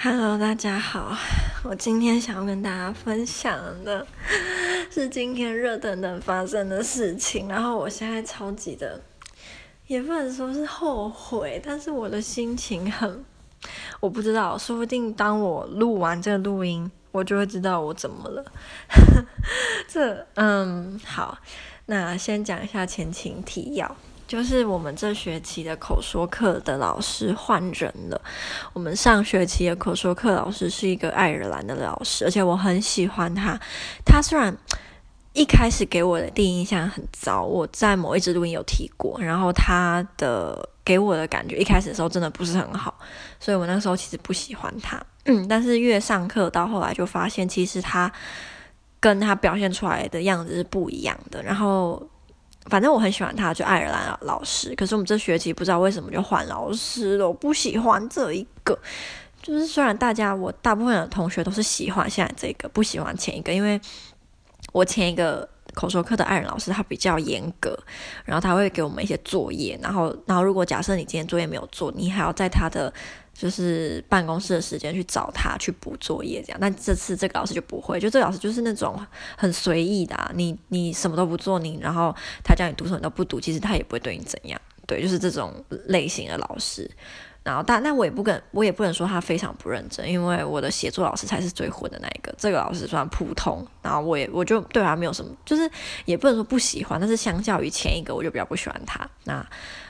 Hello，大家好。我今天想要跟大家分享的 是今天热腾腾发生的事情。然后我现在超级的，也不能说是后悔，但是我的心情很，我不知道，说不定当我录完这个录音，我就会知道我怎么了。这，嗯，好，那先讲一下前情提要。就是我们这学期的口说课的老师换人了。我们上学期的口说课老师是一个爱尔兰的老师，而且我很喜欢他。他虽然一开始给我的第一印象很糟，我在某一支录音有提过。然后他的给我的感觉一开始的时候真的不是很好，所以我那时候其实不喜欢他。嗯，但是越上课到后来就发现，其实他跟他表现出来的样子是不一样的。然后。反正我很喜欢他，就爱尔兰老师。可是我们这学期不知道为什么就换老师了，我不喜欢这一个。就是虽然大家我大部分的同学都是喜欢现在这个，不喜欢前一个，因为我前一个口说课的爱人老师他比较严格，然后他会给我们一些作业，然后然后如果假设你今天作业没有做，你还要在他的。就是办公室的时间去找他去补作业这样，但这次这个老师就不会，就这个老师就是那种很随意的，你你什么都不做，你然后他叫你读什么你都不读，其实他也不会对你怎样，对，就是这种类型的老师。然后但那我也不跟，我也不能说他非常不认真，因为我的写作老师才是最混的那一个，这个老师算普通。然后我也我就对他没有什么，就是也不能说不喜欢，但是相较于前一个，我就比较不喜欢他。那。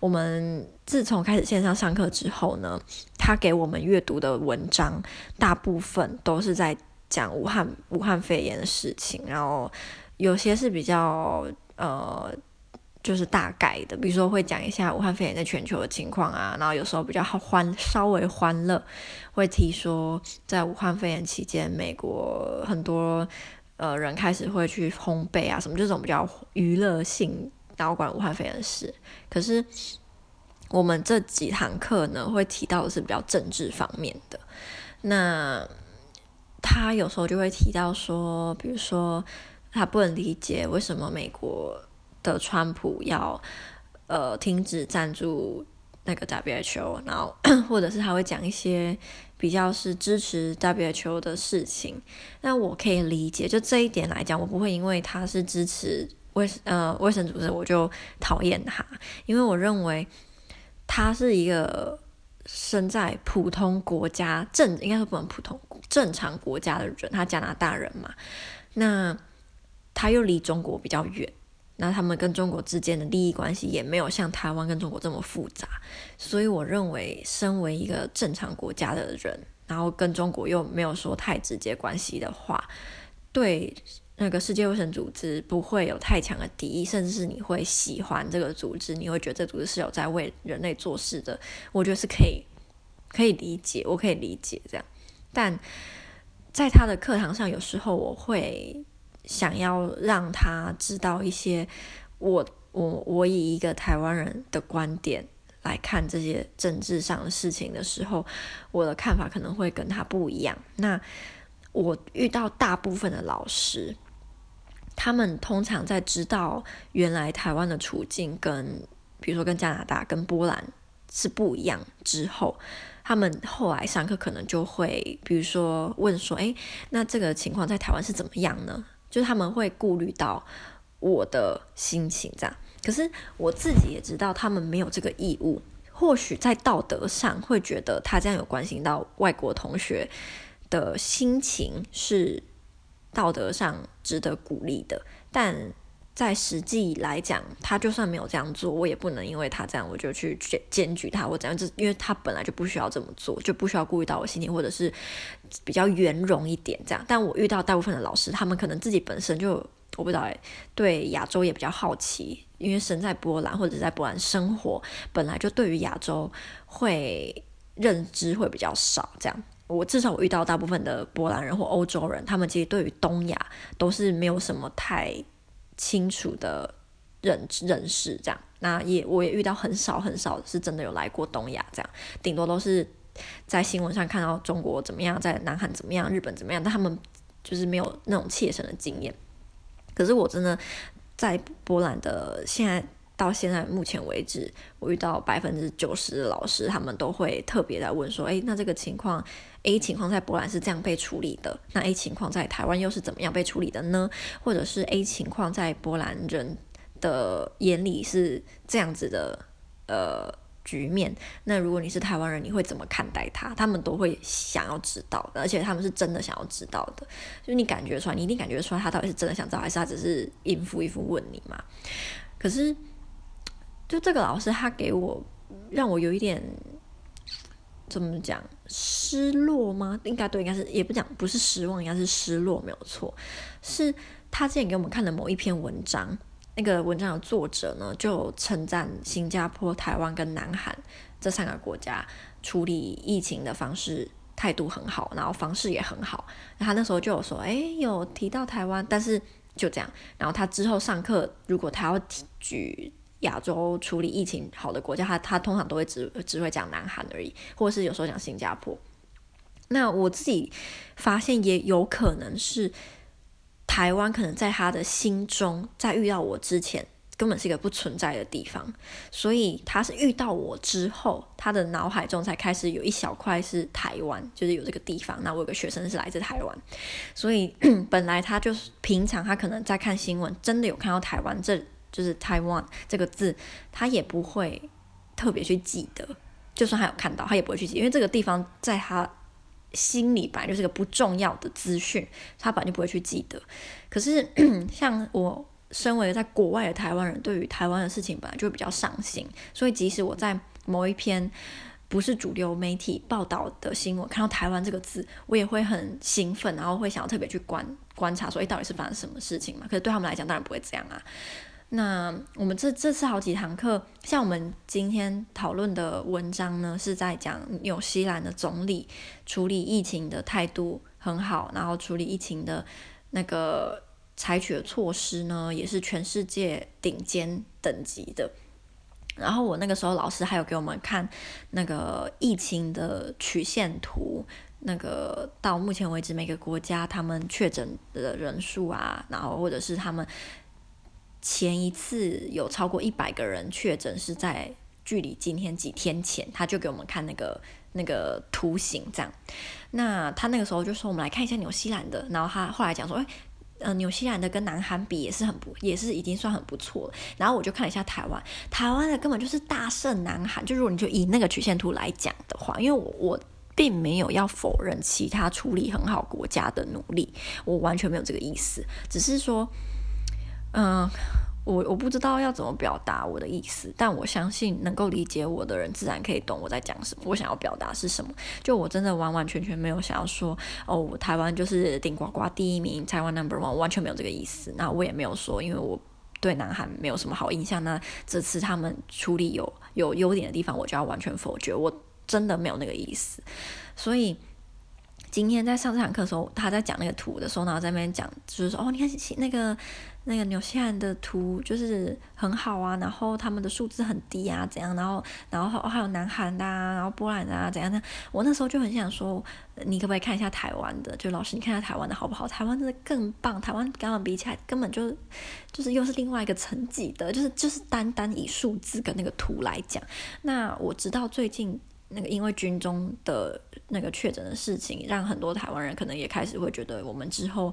我们自从开始线上上课之后呢，他给我们阅读的文章大部分都是在讲武汉武汉肺炎的事情，然后有些是比较呃，就是大概的，比如说会讲一下武汉肺炎在全球的情况啊，然后有时候比较欢稍微欢乐，会提说在武汉肺炎期间，美国很多呃人开始会去烘焙啊什么这种比较娱乐性。然后管武汉肺炎的事，可是我们这几堂课呢，会提到的是比较政治方面的。那他有时候就会提到说，比如说他不能理解为什么美国的川普要呃停止赞助那个 WHO，然后 或者是他会讲一些比较是支持 WHO 的事情。那我可以理解，就这一点来讲，我不会因为他是支持。卫呃卫生组织，我就讨厌他，因为我认为他是一个生在普通国家正应该说不能普通正常国家的人，他加拿大人嘛，那他又离中国比较远，那他们跟中国之间的利益关系也没有像台湾跟中国这么复杂，所以我认为身为一个正常国家的人，然后跟中国又没有说太直接关系的话，对。那个世界卫生组织不会有太强的敌意，甚至是你会喜欢这个组织，你会觉得这组织是有在为人类做事的。我觉得是可以，可以理解，我可以理解这样。但在他的课堂上，有时候我会想要让他知道一些我我我以一个台湾人的观点来看这些政治上的事情的时候，我的看法可能会跟他不一样。那我遇到大部分的老师。他们通常在知道原来台湾的处境跟，比如说跟加拿大、跟波兰是不一样之后，他们后来上课可能就会，比如说问说：“诶，那这个情况在台湾是怎么样呢？”就是他们会顾虑到我的心情这样。可是我自己也知道，他们没有这个义务。或许在道德上会觉得他这样有关心到外国同学的心情是。道德上值得鼓励的，但在实际来讲，他就算没有这样做，我也不能因为他这样我就去检检举他或怎样，就因为他本来就不需要这么做，就不需要顾虑到我心情，或者是比较圆融一点这样。但我遇到大部分的老师，他们可能自己本身就我不知道哎，对亚洲也比较好奇，因为身在波兰或者在波兰生活，本来就对于亚洲会认知会比较少这样。我至少我遇到大部分的波兰人或欧洲人，他们其实对于东亚都是没有什么太清楚的认认识，这样。那也我也遇到很少很少是真的有来过东亚，这样，顶多都是在新闻上看到中国怎么样，在南韩怎么样，日本怎么样，但他们就是没有那种切身的经验。可是我真的在波兰的现在到现在目前为止，我遇到百分之九十的老师，他们都会特别在问说：“诶，那这个情况，A 情况在波兰是这样被处理的，那 A 情况在台湾又是怎么样被处理的呢？或者是 A 情况在波兰人的眼里是这样子的，呃。”局面，那如果你是台湾人，你会怎么看待他？他们都会想要知道，而且他们是真的想要知道的。就你感觉出来，你一定感觉出来，他到底是真的想知道，还是他只是应付一付问你嘛？可是，就这个老师，他给我让我有一点怎么讲失落吗？应该对，应该是也不讲，不是失望，应该是失落，没有错。是他之前给我们看的某一篇文章。那个文章的作者呢，就称赞新加坡、台湾跟南韩这三个国家处理疫情的方式态度很好，然后方式也很好。他那时候就有说，哎，有提到台湾，但是就这样。然后他之后上课，如果他要举亚洲处理疫情好的国家，他他通常都会只只会讲南韩而已，或者是有时候讲新加坡。那我自己发现也有可能是。台湾可能在他的心中，在遇到我之前，根本是一个不存在的地方，所以他是遇到我之后，他的脑海中才开始有一小块是台湾，就是有这个地方。那我有个学生是来自台湾，所以 本来他就是平常他可能在看新闻，真的有看到台湾，这就是台湾这个字，他也不会特别去记得，就算他有看到，他也不会去记，因为这个地方在他。心里本来就是个不重要的资讯，他本来就不会去记得。可是 像我身为在国外的台湾人，对于台湾的事情本来就比较上心，所以即使我在某一篇不是主流媒体报道的新闻看到台湾这个字，我也会很兴奋，然后会想要特别去观观察，说，诶，到底是发生什么事情嘛？可是对他们来讲，当然不会这样啊。那我们这这次好几堂课，像我们今天讨论的文章呢，是在讲纽西兰的总理处理疫情的态度很好，然后处理疫情的那个采取的措施呢，也是全世界顶尖等级的。然后我那个时候老师还有给我们看那个疫情的曲线图，那个到目前为止每个国家他们确诊的人数啊，然后或者是他们。前一次有超过一百个人确诊是在距离今天几天前，他就给我们看那个那个图形，这样。那他那个时候就说，我们来看一下纽西兰的，然后他后来讲说，哎，呃，纽西兰的跟南韩比也是很不，也是已经算很不错了。然后我就看了一下台湾，台湾的根本就是大胜南韩。就如果你就以那个曲线图来讲的话，因为我我并没有要否认其他处理很好国家的努力，我完全没有这个意思，只是说。嗯，我我不知道要怎么表达我的意思，但我相信能够理解我的人自然可以懂我在讲什么，我想要表达是什么。就我真的完完全全没有想要说哦，台湾就是顶呱呱第一名，台湾 number one，完全没有这个意思。那我也没有说，因为我对南韩没有什么好印象，那这次他们处理有有优点的地方，我就要完全否决。我真的没有那个意思，所以。今天在上这堂课的时候，他在讲那个图的时候，然后在那边讲，就是说，哦，你看那个那个纽西兰的图就是很好啊，然后他们的数字很低啊，怎样，然后然后还有南韩的啊，然后波兰的啊，怎样的。我那时候就很想说，你可不可以看一下台湾的？就老师，你看一下台湾的好不好？台湾真的更棒，台湾跟他们比起来，根本就就是又是另外一个层级的，就是就是单单以数字跟那个图来讲。那我直到最近。那个因为军中的那个确诊的事情，让很多台湾人可能也开始会觉得，我们之后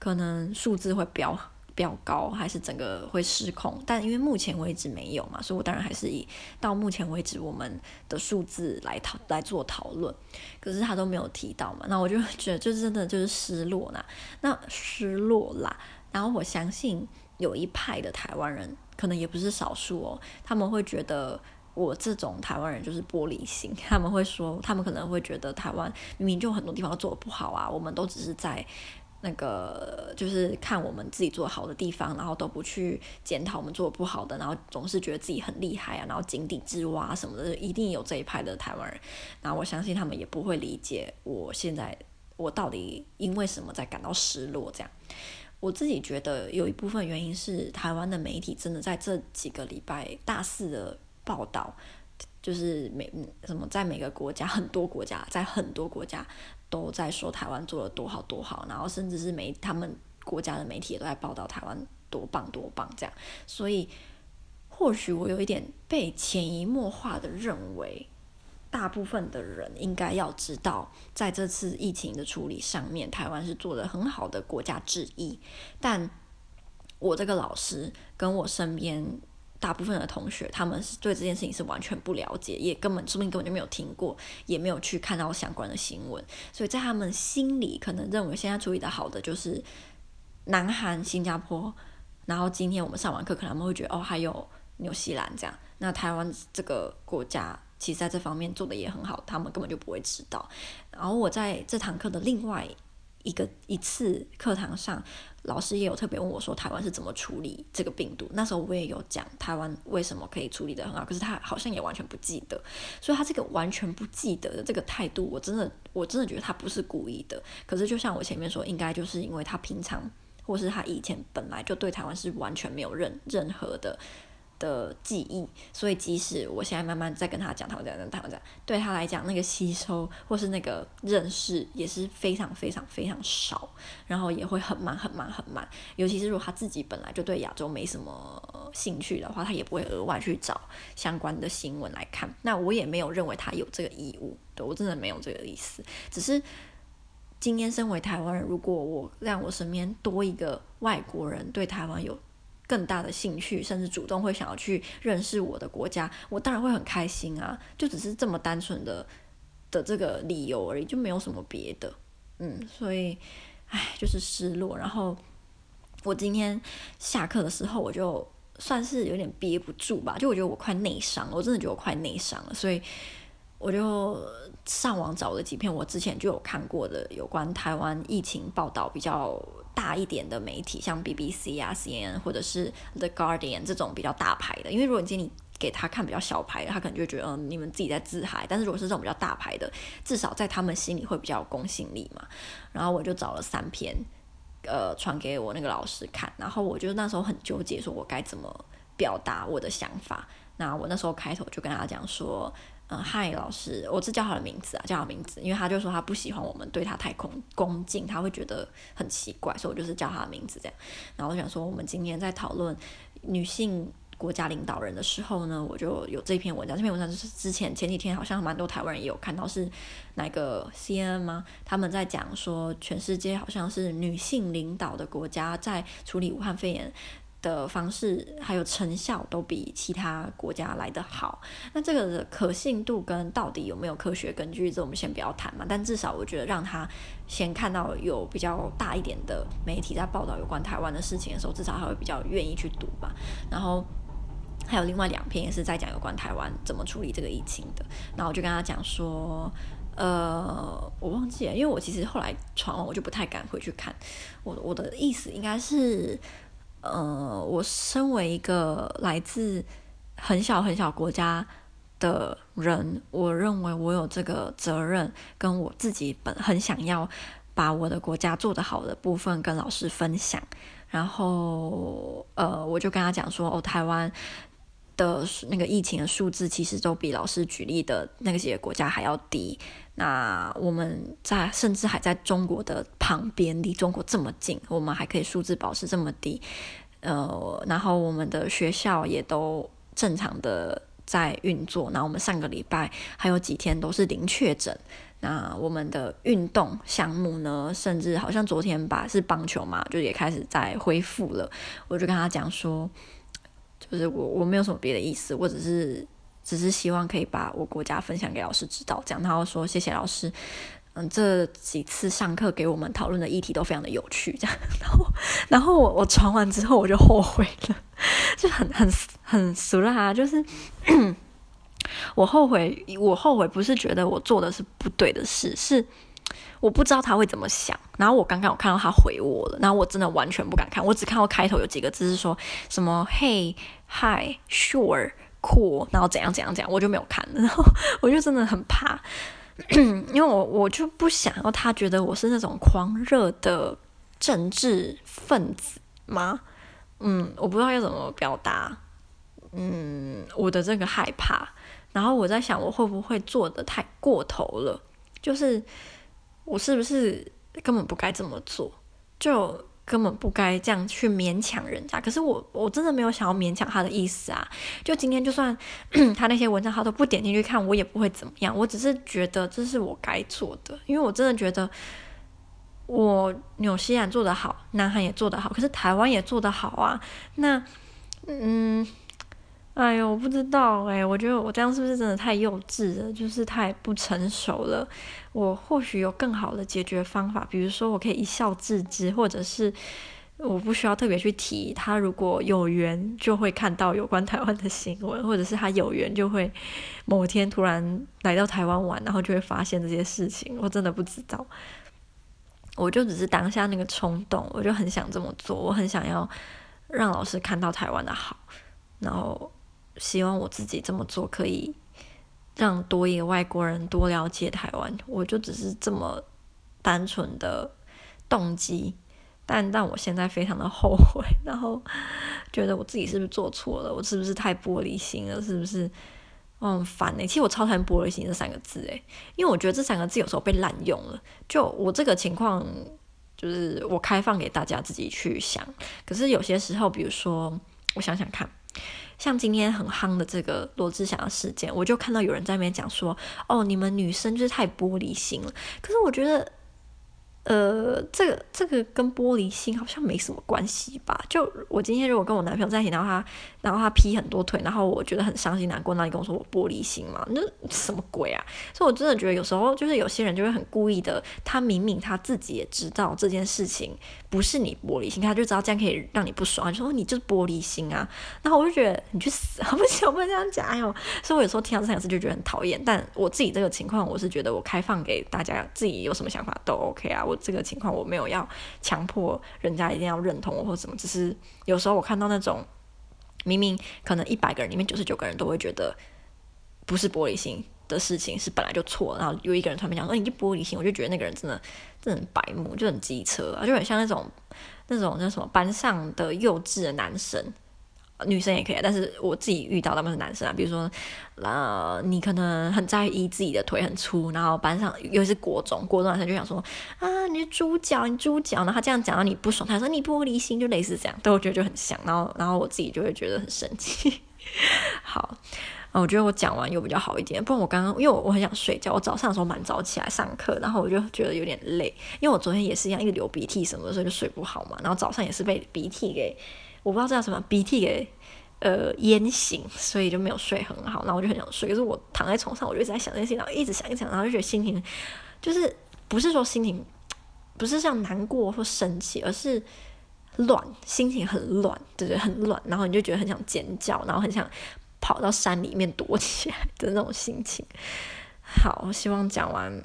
可能数字会飙飙高，还是整个会失控。但因为目前为止没有嘛，所以我当然还是以到目前为止我们的数字来讨来做讨论。可是他都没有提到嘛，那我就觉得就真的就是失落啦，那失落啦。然后我相信有一派的台湾人，可能也不是少数哦，他们会觉得。我这种台湾人就是玻璃心，他们会说，他们可能会觉得台湾明明就很多地方做的不好啊，我们都只是在那个就是看我们自己做好的地方，然后都不去检讨我们做得不好的，然后总是觉得自己很厉害啊，然后井底之蛙什么的，一定有这一派的台湾人。然后我相信他们也不会理解我现在我到底因为什么在感到失落。这样，我自己觉得有一部分原因是台湾的媒体真的在这几个礼拜大肆的。报道就是每什么在每个国家，很多国家在很多国家都在说台湾做得多好多好，然后甚至是媒他们国家的媒体也都在报道台湾多棒多棒这样，所以或许我有一点被潜移默化的认为，大部分的人应该要知道，在这次疫情的处理上面，台湾是做得很好的国家之一。但我这个老师跟我身边大部分的同学，他们是对这件事情是完全不了解，也根本说不定根本就没有听过，也没有去看到相关的新闻。所以在他们心里，可能认为现在处理的好的就是南韩、新加坡。然后今天我们上完课，可能他们会觉得哦，还有纽西兰这样。那台湾这个国家。其实在这方面做的也很好，他们根本就不会知道。然后我在这堂课的另外一个一次课堂上，老师也有特别问我说，台湾是怎么处理这个病毒？那时候我也有讲台湾为什么可以处理得很好，可是他好像也完全不记得。所以他这个完全不记得的这个态度，我真的我真的觉得他不是故意的。可是就像我前面说，应该就是因为他平常或是他以前本来就对台湾是完全没有任任何的。的记忆，所以即使我现在慢慢在跟他讲，他会这样，他会这样，对他来讲，那个吸收或是那个认识也是非常非常非常少，然后也会很慢很慢很慢。尤其是如果他自己本来就对亚洲没什么兴趣的话，他也不会额外去找相关的新闻来看。那我也没有认为他有这个义务，对，我真的没有这个意思。只是今天身为台湾人，如果我让我身边多一个外国人对台湾有更大的兴趣，甚至主动会想要去认识我的国家，我当然会很开心啊！就只是这么单纯的的这个理由而已，就没有什么别的。嗯，所以，唉，就是失落。然后我今天下课的时候，我就算是有点憋不住吧，就我觉得我快内伤了，我真的觉得我快内伤了，所以我就上网找了几篇我之前就有看过的有关台湾疫情报道比较。大一点的媒体，像 BBC 啊、CNN 或者是 The Guardian 这种比较大牌的，因为如果你今天给他看比较小牌，他可能就觉得嗯，你们自己在自嗨。但是如果是这种比较大牌的，至少在他们心里会比较有公信力嘛。然后我就找了三篇，呃，传给我那个老师看。然后我就那时候很纠结，说我该怎么表达我的想法。那我那时候开头就跟他讲说。嗯，嗨，老师，我是叫他的名字啊，叫他名字，因为他就说他不喜欢我们对他太恭恭敬，他会觉得很奇怪，所以我就是叫他的名字这样。然后我想说，我们今天在讨论女性国家领导人的时候呢，我就有这篇文章。这篇文章就是之前前几天好像蛮多台湾人也有看到，是哪个 CNN 吗？他们在讲说，全世界好像是女性领导的国家在处理武汉肺炎。的方式还有成效都比其他国家来得好。那这个的可信度跟到底有没有科学根据，这我们先不要谈嘛。但至少我觉得让他先看到有比较大一点的媒体在报道有关台湾的事情的时候，至少他会比较愿意去读吧。然后还有另外两篇也是在讲有关台湾怎么处理这个疫情的。然后我就跟他讲说，呃，我忘记了，因为我其实后来传完我就不太敢回去看。我我的意思应该是。呃，我身为一个来自很小很小国家的人，我认为我有这个责任，跟我自己本很想要把我的国家做得好的部分跟老师分享。然后，呃，我就跟他讲说，哦，台湾的那个疫情的数字其实都比老师举例的那些国家还要低。那我们在甚至还在中国的旁边，离中国这么近，我们还可以数字保持这么低，呃，然后我们的学校也都正常的在运作。那我们上个礼拜还有几天都是零确诊。那我们的运动项目呢，甚至好像昨天吧，是棒球嘛，就也开始在恢复了。我就跟他讲说，就是我我没有什么别的意思，我只是。只是希望可以把我国家分享给老师知道，这样，然后说谢谢老师，嗯，这几次上课给我们讨论的议题都非常的有趣，这样，然后，然后我我传完之后我就后悔了，就很很很俗啦，就是 我后悔，我后悔不是觉得我做的是不对的事，是我不知道他会怎么想，然后我刚刚有看到他回我了，然后我真的完全不敢看，我只看到开头有几个字是说什么 Hey Hi Sure。酷，然后怎样怎样怎样，我就没有看，然后 我就真的很怕，因为我我就不想要他觉得我是那种狂热的政治分子吗？嗯，我不知道要怎么表达，嗯，我的这个害怕，然后我在想我会不会做得太过头了，就是我是不是根本不该这么做？就根本不该这样去勉强人家。可是我我真的没有想要勉强他的意思啊。就今天就算 他那些文章他都不点进去看，我也不会怎么样。我只是觉得这是我该做的，因为我真的觉得我纽西兰做得好，南韩也做得好，可是台湾也做得好啊。那嗯。哎呦，我不知道哎，我觉得我这样是不是真的太幼稚了？就是太不成熟了。我或许有更好的解决方法，比如说我可以一笑置之，或者是我不需要特别去提。他如果有缘就会看到有关台湾的新闻，或者是他有缘就会某天突然来到台湾玩，然后就会发现这些事情。我真的不知道，我就只是当下那个冲动，我就很想这么做，我很想要让老师看到台湾的好，然后。希望我自己这么做可以让多一个外国人多了解台湾，我就只是这么单纯的动机，但但我现在非常的后悔，然后觉得我自己是不是做错了，我是不是太玻璃心了，是不是我很烦欸？其实我超讨厌玻璃心这三个字诶，因为我觉得这三个字有时候被滥用了。就我这个情况，就是我开放给大家自己去想。可是有些时候，比如说我想想看。像今天很夯的这个罗志祥的事件，我就看到有人在那边讲说，哦，你们女生就是太玻璃心了。可是我觉得。呃，这个这个跟玻璃心好像没什么关系吧？就我今天如果跟我男朋友在一起，然后他然后他劈很多腿，然后我觉得很伤心难过，那你跟我说我玻璃心嘛？那什么鬼啊？所以我真的觉得有时候就是有些人就会很故意的，他明明他自己也知道这件事情不是你玻璃心，他就知道这样可以让你不爽，就说你就是玻璃心啊。然后我就觉得你去死啊！不行，我不能这样讲。哎呦，所以我有时候听到这两次就觉得很讨厌。但我自己这个情况，我是觉得我开放给大家自己有什么想法都 OK 啊。这个情况我没有要强迫人家一定要认同我或什么，只是有时候我看到那种明明可能一百个人里面九十九个人都会觉得不是玻璃心的事情是本来就错，然后有一个人突然讲说你就玻璃心，我就觉得那个人真的真的很白目，就很机车啊，就很像那种那种那什么班上的幼稚的男生。女生也可以，但是我自己遇到他们是男生啊，比如说，呃，你可能很在意自己的腿很粗，然后班上又是国中，国中男生就想说啊，你是猪脚，你猪脚，然后他这样讲到你不爽，他说你玻璃心，就类似这样，对，我觉得就很像，然后然后我自己就会觉得很生气。好，啊我觉得我讲完又比较好一点，不然我刚刚因为我我很想睡觉，我早上的时候蛮早起来上课，然后我就觉得有点累，因为我昨天也是一样，一直流鼻涕什么的，所以就睡不好嘛，然后早上也是被鼻涕给。我不知道这叫什么鼻涕给呃淹醒，所以就没有睡很好。然后我就很想睡，可是我躺在床上，我就一直在想这些事情，然后一直想一想，然后就觉得心情就是不是说心情不是像难过或生气，而是乱，心情很乱，对对，很乱。然后你就觉得很想尖叫，然后很想跑到山里面躲起来的那种心情。好，希望讲完，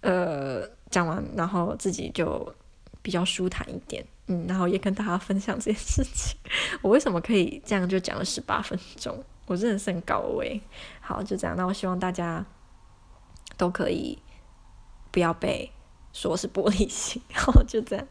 呃，讲完，然后自己就比较舒坦一点。嗯，然后也跟大家分享这件事情。我为什么可以这样就讲了十八分钟？我真的是很高危。好，就这样。那我希望大家都可以不要被说是玻璃心。然后就这样。